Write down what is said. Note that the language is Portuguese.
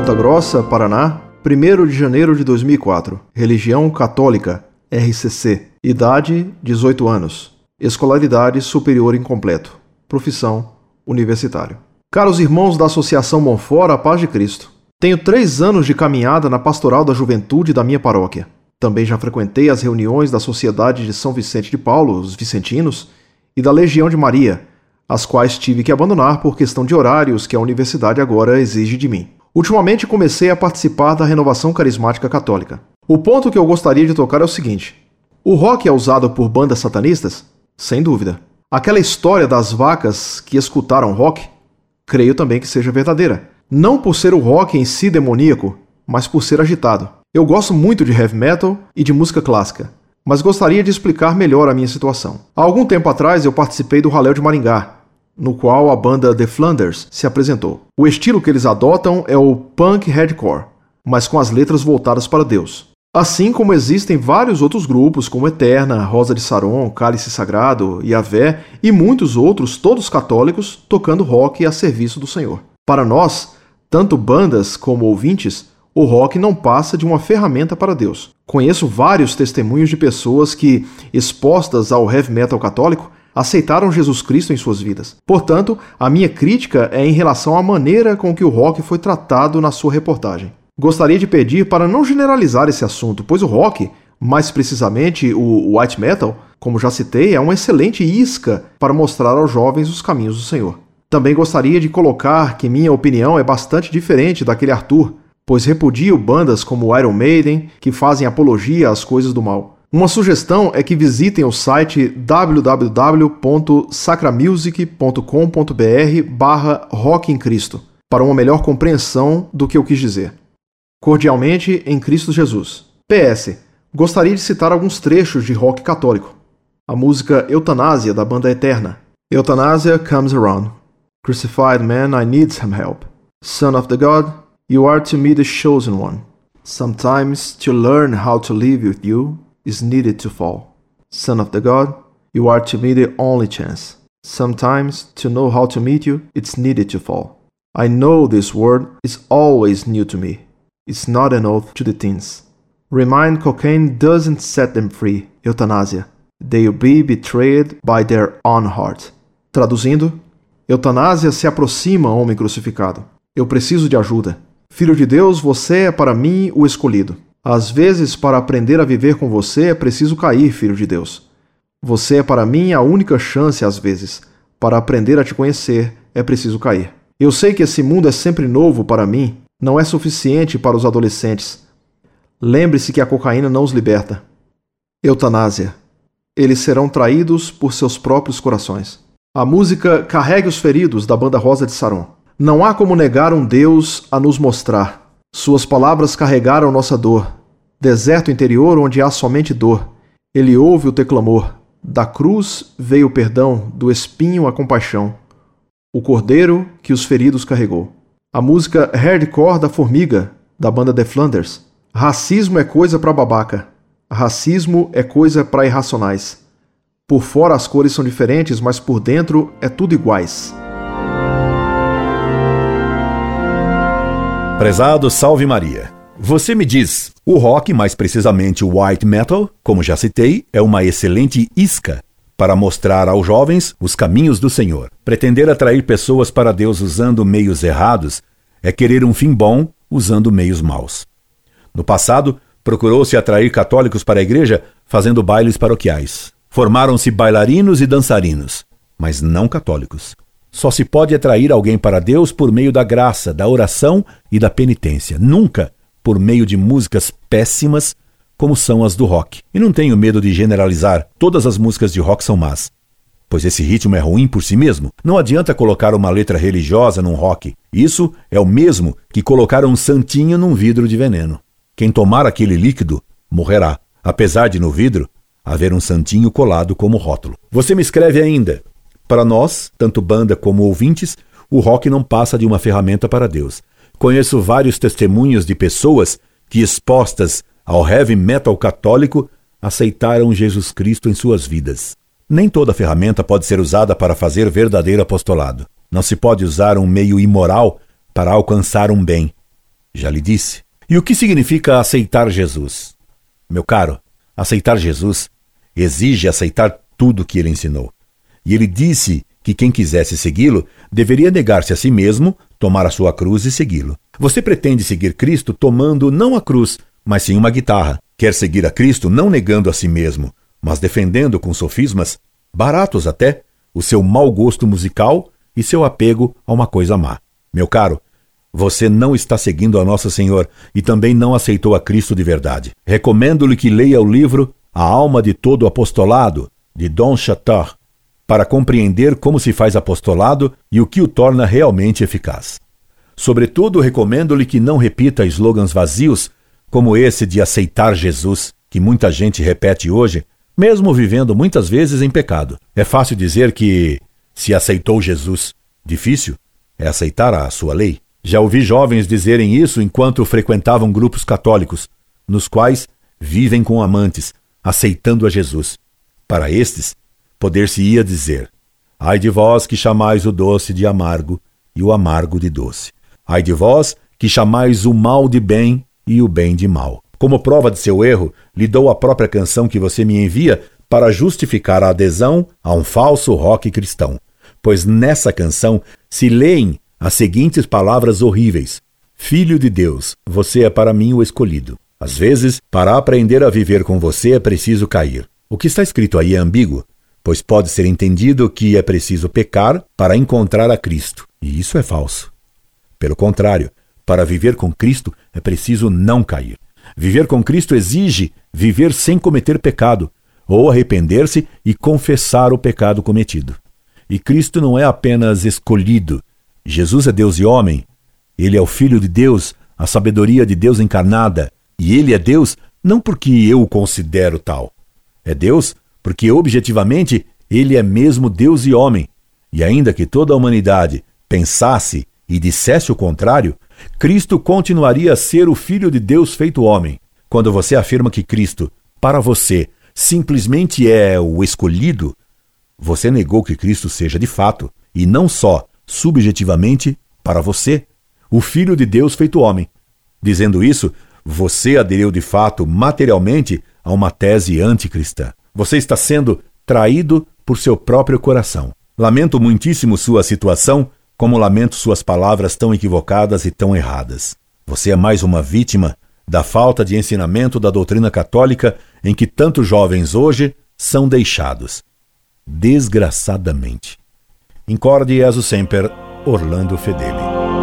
Ponta Grossa, Paraná, 1 de janeiro de 2004. Religião católica, RCC. Idade: 18 anos. Escolaridade superior incompleto. Profissão: universitário. Caros irmãos da Associação Monfort, paz de Cristo. Tenho três anos de caminhada na pastoral da juventude da minha paróquia. Também já frequentei as reuniões da Sociedade de São Vicente de Paulo, os Vicentinos, e da Legião de Maria, as quais tive que abandonar por questão de horários que a universidade agora exige de mim. Ultimamente comecei a participar da renovação carismática católica. O ponto que eu gostaria de tocar é o seguinte: o rock é usado por bandas satanistas? Sem dúvida. Aquela história das vacas que escutaram rock, creio também que seja verdadeira. Não por ser o rock em si demoníaco, mas por ser agitado. Eu gosto muito de heavy metal e de música clássica, mas gostaria de explicar melhor a minha situação. Há algum tempo atrás eu participei do Ralé de Maringá, no qual a banda The Flanders se apresentou. O estilo que eles adotam é o punk hardcore, mas com as letras voltadas para Deus. Assim como existem vários outros grupos, como Eterna, Rosa de Saron, Cálice Sagrado, Yahvé e muitos outros, todos católicos, tocando rock a serviço do Senhor. Para nós, tanto bandas como ouvintes, o rock não passa de uma ferramenta para Deus. Conheço vários testemunhos de pessoas que, expostas ao heavy metal católico, aceitaram Jesus Cristo em suas vidas. Portanto, a minha crítica é em relação à maneira com que o rock foi tratado na sua reportagem. Gostaria de pedir para não generalizar esse assunto, pois o rock, mais precisamente o white metal, como já citei, é uma excelente isca para mostrar aos jovens os caminhos do Senhor. Também gostaria de colocar que minha opinião é bastante diferente daquele Arthur, pois repudio bandas como Iron Maiden que fazem apologia às coisas do mal. Uma sugestão é que visitem o site www.sacramusic.com.br barra Rock em Cristo para uma melhor compreensão do que eu quis dizer. Cordialmente, em Cristo Jesus. PS. Gostaria de citar alguns trechos de rock católico. A música Eutanásia, da banda Eterna. Euthanasia comes around. Crucified man, I need some help. Son of the God, you are to me the chosen one. Sometimes to learn how to live with you, is needed to fall. Son of the God, you are to me the only chance. Sometimes, to know how to meet you, it's needed to fall. I know this word is always new to me. It's not an oath to the teens. Remind cocaine doesn't set them free, eutanásia. They'll be betrayed by their own heart. Traduzindo, eutanásia se aproxima, homem crucificado. Eu preciso de ajuda. Filho de Deus, você é para mim o escolhido. Às vezes, para aprender a viver com você, é preciso cair, filho de Deus. Você é para mim a única chance, às vezes. Para aprender a te conhecer, é preciso cair. Eu sei que esse mundo é sempre novo para mim, não é suficiente para os adolescentes. Lembre-se que a cocaína não os liberta. Eutanásia. Eles serão traídos por seus próprios corações. A música Carregue os Feridos, da banda Rosa de Saron. Não há como negar um Deus a nos mostrar. Suas palavras carregaram nossa dor. Deserto interior onde há somente dor. Ele ouve o teu clamor. Da cruz veio o perdão, do espinho a compaixão. O cordeiro que os feridos carregou. A música Hardcore da Formiga, da banda The Flanders. Racismo é coisa para babaca. Racismo é coisa para irracionais. Por fora as cores são diferentes, mas por dentro é tudo iguais. Prezado Salve Maria. Você me diz, o rock, mais precisamente o white metal, como já citei, é uma excelente isca para mostrar aos jovens os caminhos do Senhor. Pretender atrair pessoas para Deus usando meios errados é querer um fim bom usando meios maus. No passado, procurou-se atrair católicos para a igreja fazendo bailes paroquiais. Formaram-se bailarinos e dançarinos, mas não católicos. Só se pode atrair alguém para Deus por meio da graça, da oração e da penitência, nunca por meio de músicas péssimas como são as do rock. E não tenho medo de generalizar, todas as músicas de rock são más. Pois esse ritmo é ruim por si mesmo. Não adianta colocar uma letra religiosa num rock. Isso é o mesmo que colocar um santinho num vidro de veneno. Quem tomar aquele líquido morrerá, apesar de no vidro haver um santinho colado como rótulo. Você me escreve ainda: para nós, tanto banda como ouvintes, o rock não passa de uma ferramenta para Deus. Conheço vários testemunhos de pessoas que, expostas ao heavy metal católico, aceitaram Jesus Cristo em suas vidas. Nem toda ferramenta pode ser usada para fazer verdadeiro apostolado. Não se pode usar um meio imoral para alcançar um bem. Já lhe disse. E o que significa aceitar Jesus? Meu caro, aceitar Jesus exige aceitar tudo que ele ensinou. E ele disse que quem quisesse segui-lo deveria negar-se a si mesmo, tomar a sua cruz e segui-lo. Você pretende seguir Cristo tomando não a cruz, mas sim uma guitarra. Quer seguir a Cristo não negando a si mesmo, mas defendendo com sofismas, baratos até, o seu mau gosto musical e seu apego a uma coisa má. Meu caro, você não está seguindo a Nosso Senhor e também não aceitou a Cristo de verdade. Recomendo-lhe que leia o livro A Alma de Todo Apostolado, de Don Chateau, para compreender como se faz apostolado e o que o torna realmente eficaz. Sobretudo, recomendo-lhe que não repita slogans vazios como esse de aceitar Jesus, que muita gente repete hoje, mesmo vivendo muitas vezes em pecado. É fácil dizer que se aceitou Jesus. Difícil é aceitar a sua lei. Já ouvi jovens dizerem isso enquanto frequentavam grupos católicos, nos quais vivem com amantes, aceitando a Jesus. Para estes, poder-se-ia dizer: Ai de vós que chamais o doce de amargo e o amargo de doce. Ai de vós que chamais o mal de bem e o bem de mal. Como prova de seu erro, lhe dou a própria canção que você me envia para justificar a adesão a um falso rock cristão. Pois nessa canção se leem as seguintes palavras horríveis: Filho de Deus, você é para mim o escolhido. Às vezes, para aprender a viver com você é preciso cair. O que está escrito aí é ambíguo, pois pode ser entendido que é preciso pecar para encontrar a Cristo, e isso é falso. Pelo contrário, para viver com Cristo é preciso não cair. Viver com Cristo exige viver sem cometer pecado, ou arrepender-se e confessar o pecado cometido. E Cristo não é apenas escolhido. Jesus é Deus e homem. Ele é o Filho de Deus, a sabedoria de Deus encarnada. E ele é Deus não porque eu o considero tal. É Deus porque objetivamente ele é mesmo Deus e homem. E ainda que toda a humanidade pensasse e dissesse o contrário, Cristo continuaria a ser o Filho de Deus feito homem. Quando você afirma que Cristo, para você, simplesmente é o escolhido, você negou que Cristo seja de fato, e não só subjetivamente, para você, o Filho de Deus feito homem. Dizendo isso, você aderiu de fato materialmente a uma tese anticristã. Você está sendo traído por seu próprio coração. Lamento muitíssimo sua situação, como lamento suas palavras tão equivocadas e tão erradas. Você é mais uma vítima da falta de ensinamento da doutrina católica em que tantos jovens hoje são deixados. Desgraçadamente. Incorde Jesus Semper, Orlando Fedeli.